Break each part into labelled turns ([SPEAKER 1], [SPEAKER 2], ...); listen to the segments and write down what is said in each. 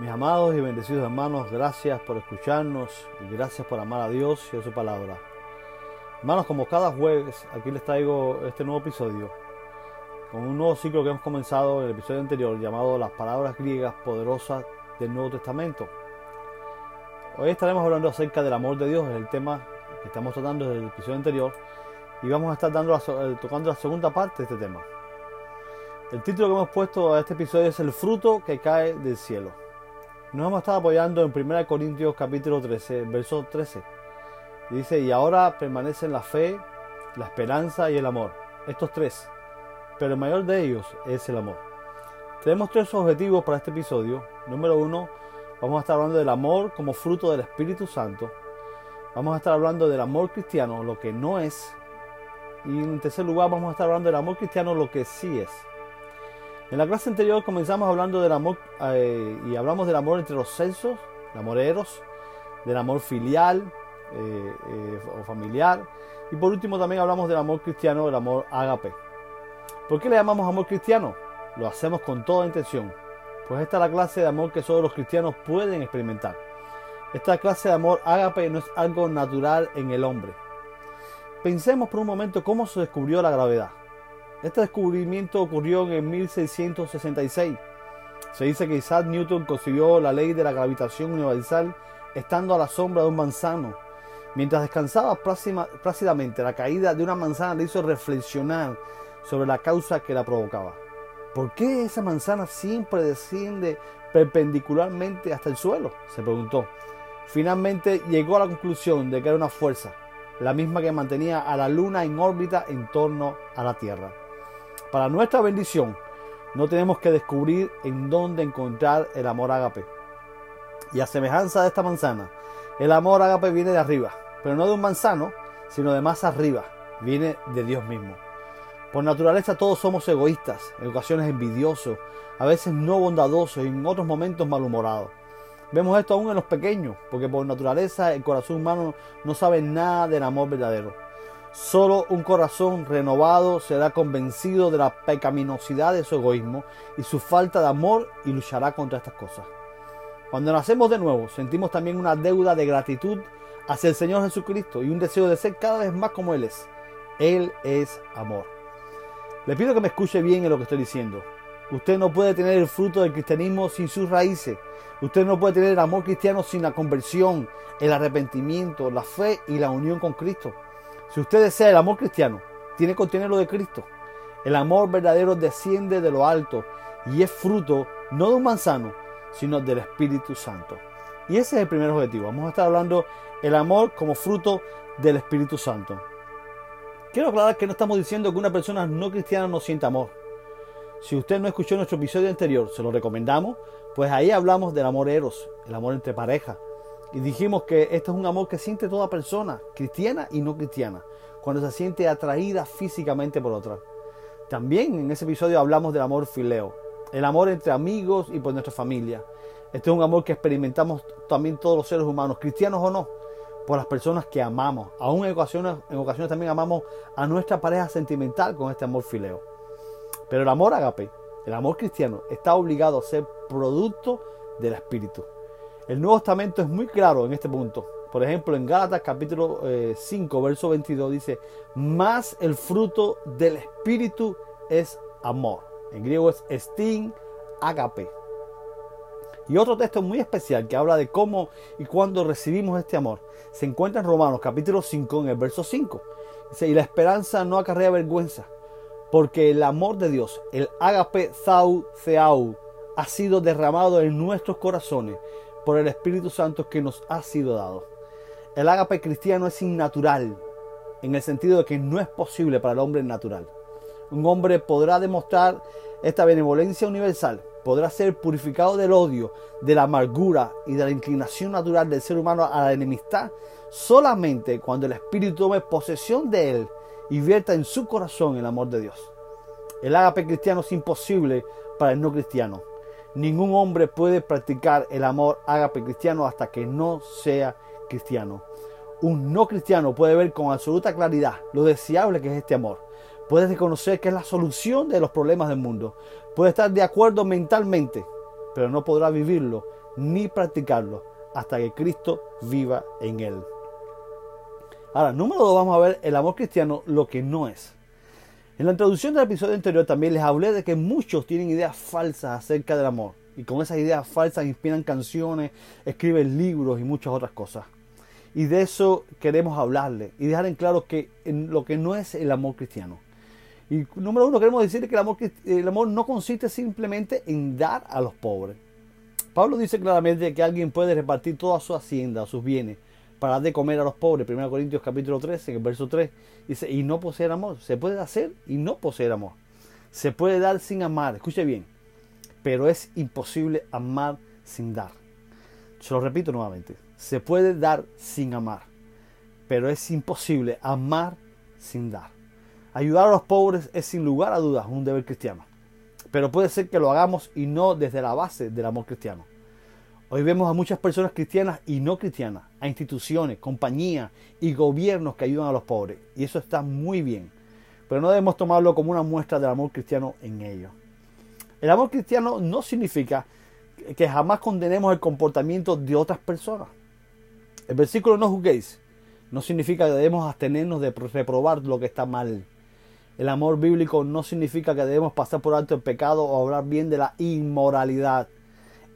[SPEAKER 1] Mis amados y bendecidos hermanos, gracias por escucharnos y gracias por amar a Dios y a su palabra. Hermanos, como cada jueves, aquí les traigo este nuevo episodio con un nuevo ciclo que hemos comenzado en el episodio anterior llamado Las palabras griegas poderosas del Nuevo Testamento. Hoy estaremos hablando acerca del amor de Dios, es el tema que estamos tratando desde el episodio anterior y vamos a estar dando eh, tocando la segunda parte de este tema. El título que hemos puesto a este episodio es El fruto que cae del cielo. Nos hemos estado apoyando en 1 Corintios capítulo 13, verso 13. dice, y ahora permanecen la fe, la esperanza y el amor. Estos tres. Pero el mayor de ellos es el amor. Tenemos tres objetivos para este episodio. Número uno, vamos a estar hablando del amor como fruto del Espíritu Santo. Vamos a estar hablando del amor cristiano, lo que no es. Y en tercer lugar, vamos a estar hablando del amor cristiano, lo que sí es. En la clase anterior comenzamos hablando del amor eh, y hablamos del amor entre los sexos, el amor eros, del amor filial eh, eh, o familiar y por último también hablamos del amor cristiano, del amor ágape. ¿Por qué le llamamos amor cristiano? Lo hacemos con toda intención, pues esta es la clase de amor que solo los cristianos pueden experimentar. Esta clase de amor ágape no es algo natural en el hombre. Pensemos por un momento cómo se descubrió la gravedad. Este descubrimiento ocurrió en 1666. Se dice que Isaac Newton concibió la ley de la gravitación universal estando a la sombra de un manzano. Mientras descansaba plácidamente, la caída de una manzana le hizo reflexionar sobre la causa que la provocaba. ¿Por qué esa manzana siempre desciende perpendicularmente hasta el suelo? se preguntó. Finalmente llegó a la conclusión de que era una fuerza, la misma que mantenía a la luna en órbita en torno a la Tierra. Para nuestra bendición, no tenemos que descubrir en dónde encontrar el amor ágape. Y a semejanza de esta manzana, el amor ágape viene de arriba, pero no de un manzano, sino de más arriba, viene de Dios mismo. Por naturaleza todos somos egoístas, en ocasiones envidiosos, a veces no bondadosos y en otros momentos malhumorados. Vemos esto aún en los pequeños, porque por naturaleza el corazón humano no sabe nada del amor verdadero. Solo un corazón renovado será convencido de la pecaminosidad de su egoísmo y su falta de amor y luchará contra estas cosas. Cuando nacemos de nuevo, sentimos también una deuda de gratitud hacia el Señor Jesucristo y un deseo de ser cada vez más como Él es. Él es amor. Le pido que me escuche bien en lo que estoy diciendo. Usted no puede tener el fruto del cristianismo sin sus raíces. Usted no puede tener el amor cristiano sin la conversión, el arrepentimiento, la fe y la unión con Cristo. Si usted desea el amor cristiano, tiene que contener lo de Cristo. El amor verdadero desciende de lo alto y es fruto no de un manzano, sino del Espíritu Santo. Y ese es el primer objetivo. Vamos a estar hablando el amor como fruto del Espíritu Santo. Quiero aclarar que no estamos diciendo que una persona no cristiana no sienta amor. Si usted no escuchó nuestro episodio anterior, se lo recomendamos, pues ahí hablamos del amor eros, el amor entre parejas, y dijimos que esto es un amor que siente toda persona, cristiana y no cristiana, cuando se siente atraída físicamente por otra. También en ese episodio hablamos del amor fileo, el amor entre amigos y por nuestra familia. Este es un amor que experimentamos también todos los seres humanos, cristianos o no, por las personas que amamos. Aún en ocasiones, en ocasiones también amamos a nuestra pareja sentimental con este amor fileo. Pero el amor agape, el amor cristiano, está obligado a ser producto del Espíritu. El Nuevo Testamento es muy claro en este punto. Por ejemplo, en Gálatas capítulo 5, eh, verso 22 dice, más el fruto del Espíritu es amor. En griego es estin agape. Y otro texto muy especial que habla de cómo y cuándo recibimos este amor se encuentra en Romanos capítulo 5 en el verso 5. Dice, y la esperanza no acarrea vergüenza, porque el amor de Dios, el agape zau theau, ha sido derramado en nuestros corazones por el Espíritu Santo que nos ha sido dado. El ágape cristiano es innatural, en el sentido de que no es posible para el hombre natural. Un hombre podrá demostrar esta benevolencia universal, podrá ser purificado del odio, de la amargura y de la inclinación natural del ser humano a la enemistad solamente cuando el Espíritu tome posesión de él y vierta en su corazón el amor de Dios. El ágape cristiano es imposible para el no cristiano. Ningún hombre puede practicar el amor ágape cristiano hasta que no sea cristiano. Un no cristiano puede ver con absoluta claridad lo deseable que es este amor. Puede reconocer que es la solución de los problemas del mundo. Puede estar de acuerdo mentalmente pero no podrá vivirlo ni practicarlo hasta que Cristo viva en él. Ahora, número dos, vamos a ver el amor cristiano, lo que no es. En la introducción del episodio anterior también les hablé de que muchos tienen ideas falsas acerca del amor. Y con esas ideas falsas inspiran canciones, escriben libros y muchas otras cosas. Y de eso queremos hablarle y dejar en claro que en lo que no es el amor cristiano. Y número uno, queremos decir que el amor, el amor no consiste simplemente en dar a los pobres. Pablo dice claramente que alguien puede repartir toda su hacienda, sus bienes, para de comer a los pobres. 1 Corintios capítulo 13, en el verso 3, dice, y no poseer amor. Se puede hacer y no poseer amor. Se puede dar sin amar. Escuche bien. Pero es imposible amar sin dar. Se lo repito nuevamente. Se puede dar sin amar. Pero es imposible amar sin dar. Ayudar a los pobres es sin lugar a dudas un deber cristiano. Pero puede ser que lo hagamos y no desde la base del amor cristiano. Hoy vemos a muchas personas cristianas y no cristianas, a instituciones, compañías y gobiernos que ayudan a los pobres. Y eso está muy bien. Pero no debemos tomarlo como una muestra del amor cristiano en ellos. El amor cristiano no significa que jamás condenemos el comportamiento de otras personas. El versículo no juzguéis no significa que debemos abstenernos de reprobar lo que está mal. El amor bíblico no significa que debemos pasar por alto el pecado o hablar bien de la inmoralidad.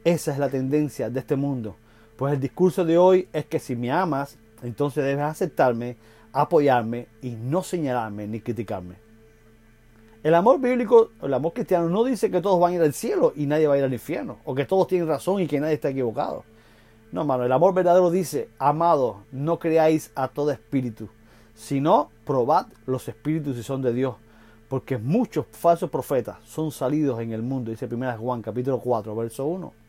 [SPEAKER 1] Esa es la tendencia de este mundo. Pues el discurso de hoy es que si me amas, entonces debes aceptarme, apoyarme y no señalarme ni criticarme. El amor bíblico, el amor cristiano no dice que todos van a ir al cielo y nadie va a ir al infierno, o que todos tienen razón y que nadie está equivocado. No, hermano, el amor verdadero dice, amado, no creáis a todo espíritu, sino probad los espíritus si son de Dios, porque muchos falsos profetas son salidos en el mundo, dice 1 Juan capítulo 4, verso 1.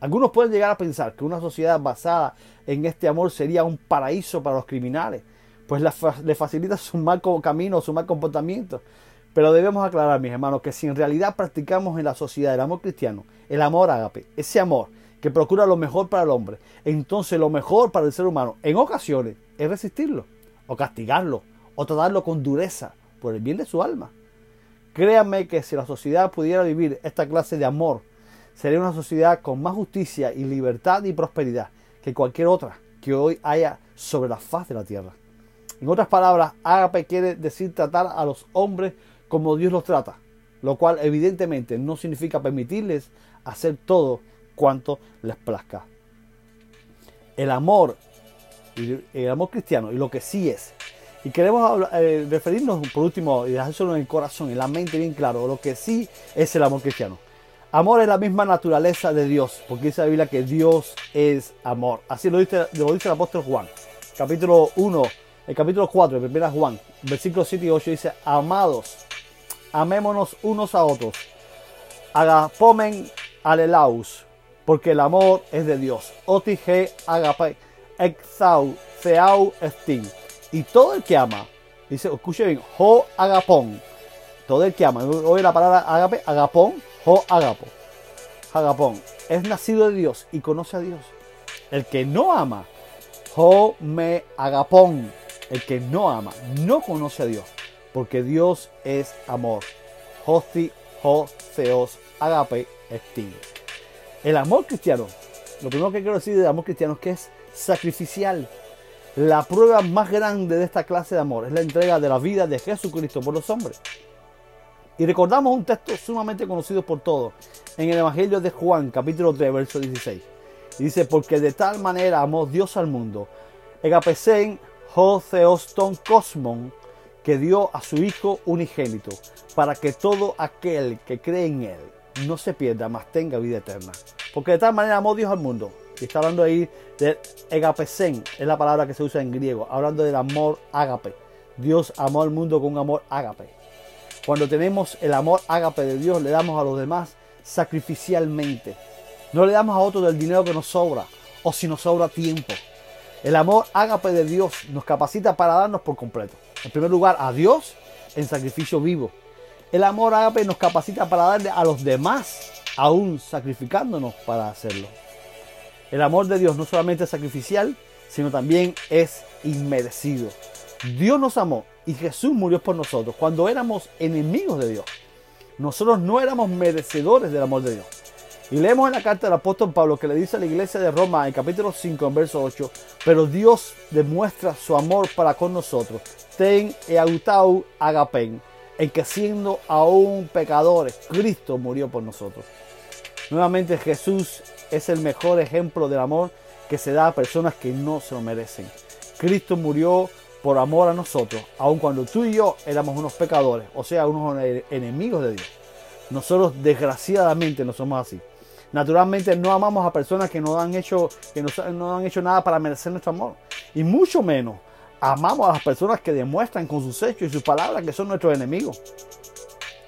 [SPEAKER 1] Algunos pueden llegar a pensar que una sociedad basada en este amor sería un paraíso para los criminales, pues le facilita su mal camino, su mal comportamiento. Pero debemos aclarar, mis hermanos, que si en realidad practicamos en la sociedad el amor cristiano, el amor ágape, ese amor que procura lo mejor para el hombre, entonces lo mejor para el ser humano, en ocasiones, es resistirlo, o castigarlo, o tratarlo con dureza, por el bien de su alma. Créanme que si la sociedad pudiera vivir esta clase de amor, sería una sociedad con más justicia y libertad y prosperidad que cualquier otra que hoy haya sobre la faz de la tierra. En otras palabras, ágape quiere decir tratar a los hombres como Dios los trata, lo cual evidentemente no significa permitirles hacer todo cuanto les plazca. El amor, el amor cristiano y lo que sí es. Y queremos eh, referirnos por último y dejárselo en el corazón, en la mente bien claro, lo que sí es el amor cristiano. Amor es la misma naturaleza de Dios, porque dice la Biblia que Dios es amor. Así lo dice, lo dice el apóstol Juan, capítulo 1, el capítulo 4, el 1 Juan, versículos 7 y 8 dice, amados, amémonos unos a otros, agapomen alelaus, porque el amor es de Dios. Otige agape, exau, feau estin. Y todo el que ama, dice, escuche bien, ho agapón, todo el que ama, oye la palabra agape, agapón, o agapo. Agapón. Es nacido de Dios y conoce a Dios. El que no ama. Jo me agapón. El que no ama no conoce a Dios. Porque Dios es amor. Hosti, ho, theos, agape, estin. El amor cristiano. Lo primero que quiero decir del amor cristiano es que es sacrificial. La prueba más grande de esta clase de amor es la entrega de la vida de Jesucristo por los hombres. Y recordamos un texto sumamente conocido por todos en el Evangelio de Juan, capítulo 3, verso 16. dice, porque de tal manera amó Dios al mundo, egapesen Joseoston cosmon, que dio a su Hijo unigénito, para que todo aquel que cree en Él no se pierda, mas tenga vida eterna. Porque de tal manera amó Dios al mundo. Y está hablando ahí de egapesen, es la palabra que se usa en griego, hablando del amor ágape. Dios amó al mundo con un amor ágape. Cuando tenemos el amor ágape de Dios, le damos a los demás sacrificialmente. No le damos a otros del dinero que nos sobra o si nos sobra tiempo. El amor ágape de Dios nos capacita para darnos por completo. En primer lugar, a Dios en sacrificio vivo. El amor ágape nos capacita para darle a los demás, aún sacrificándonos para hacerlo. El amor de Dios no solamente es sacrificial, sino también es inmerecido. Dios nos amó y Jesús murió por nosotros cuando éramos enemigos de Dios. Nosotros no éramos merecedores del amor de Dios. Y leemos en la carta del apóstol Pablo que le dice a la iglesia de Roma en capítulo 5, en verso 8, pero Dios demuestra su amor para con nosotros. Ten eautau agapen, en que siendo aún pecadores, Cristo murió por nosotros. Nuevamente Jesús es el mejor ejemplo del amor que se da a personas que no se lo merecen. Cristo murió por amor a nosotros, aun cuando tú y yo éramos unos pecadores, o sea, unos enemigos de Dios. Nosotros desgraciadamente no somos así. Naturalmente no amamos a personas que no han hecho, que no, han hecho nada para merecer nuestro amor. Y mucho menos amamos a las personas que demuestran con sus hechos y sus palabras que son nuestros enemigos.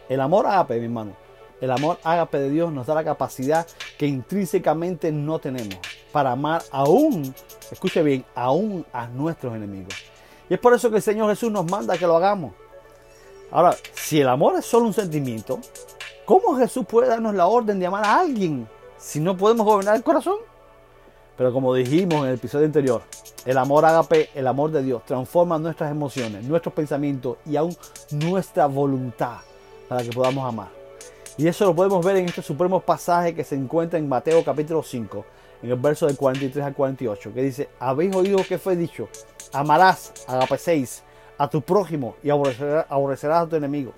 [SPEAKER 1] El amor ágape, mi hermano, el amor ágape de Dios nos da la capacidad que intrínsecamente no tenemos para amar aún, escuche bien, aún a nuestros enemigos. Y es por eso que el Señor Jesús nos manda que lo hagamos. Ahora, si el amor es solo un sentimiento, ¿cómo Jesús puede darnos la orden de amar a alguien si no podemos gobernar el corazón? Pero como dijimos en el episodio anterior, el amor ágape, el amor de Dios, transforma nuestras emociones, nuestros pensamientos y aún nuestra voluntad para que podamos amar. Y eso lo podemos ver en este supremo pasaje que se encuentra en Mateo capítulo 5, en el verso del 43 al 48, que dice, habéis oído que fue dicho, amarás, agape 6, a tu prójimo y aborrecerás, a tu enemigo.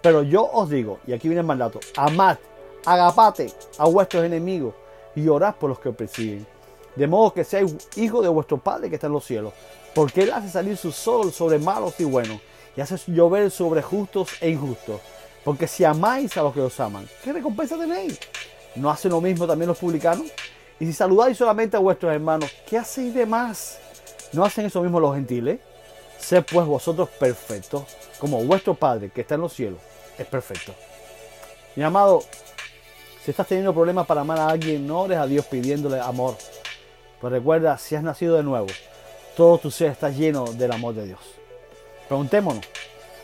[SPEAKER 1] Pero yo os digo, y aquí viene el mandato, amad, agapate a vuestros enemigos y orad por los que os persiguen. De modo que seáis hijos de vuestro Padre que está en los cielos, porque Él hace salir su sol sobre malos y buenos, y hace llover sobre justos e injustos. Porque si amáis a los que os aman, ¿qué recompensa tenéis? ¿No hacen lo mismo también los publicanos? Y si saludáis solamente a vuestros hermanos, ¿qué hacéis de más? ¿No hacen eso mismo los gentiles? Sed pues vosotros perfectos, como vuestro Padre que está en los cielos es perfecto. Mi amado, si estás teniendo problemas para amar a alguien, no ores a Dios pidiéndole amor. Pues recuerda, si has nacido de nuevo, todo tu ser está lleno del amor de Dios. Preguntémonos,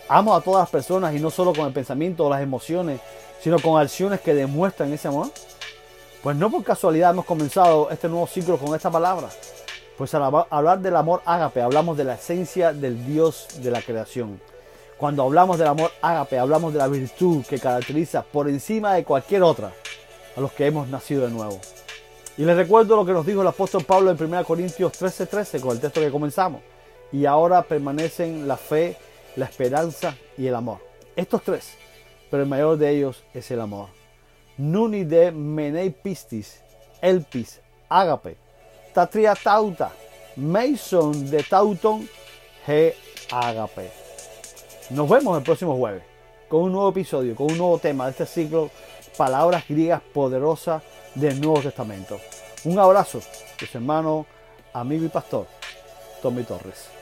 [SPEAKER 1] ¿amo a todas las personas y no solo con el pensamiento o las emociones, sino con acciones que demuestran ese amor? Pues no por casualidad hemos comenzado este nuevo ciclo con esta palabra. Pues al hablar del amor ágape, hablamos de la esencia del Dios de la creación. Cuando hablamos del amor ágape, hablamos de la virtud que caracteriza por encima de cualquier otra a los que hemos nacido de nuevo. Y les recuerdo lo que nos dijo el apóstol Pablo en 1 Corintios 13:13 13, con el texto que comenzamos. Y ahora permanecen la fe, la esperanza y el amor. Estos tres, pero el mayor de ellos es el amor. Nuni de menei pistis, elpis, ágape Tatria Tauta, Mason de Tauton, G. Agape. Nos vemos el próximo jueves con un nuevo episodio, con un nuevo tema de este ciclo, palabras griegas poderosas del Nuevo Testamento. Un abrazo de su hermano, amigo y pastor, Tommy Torres.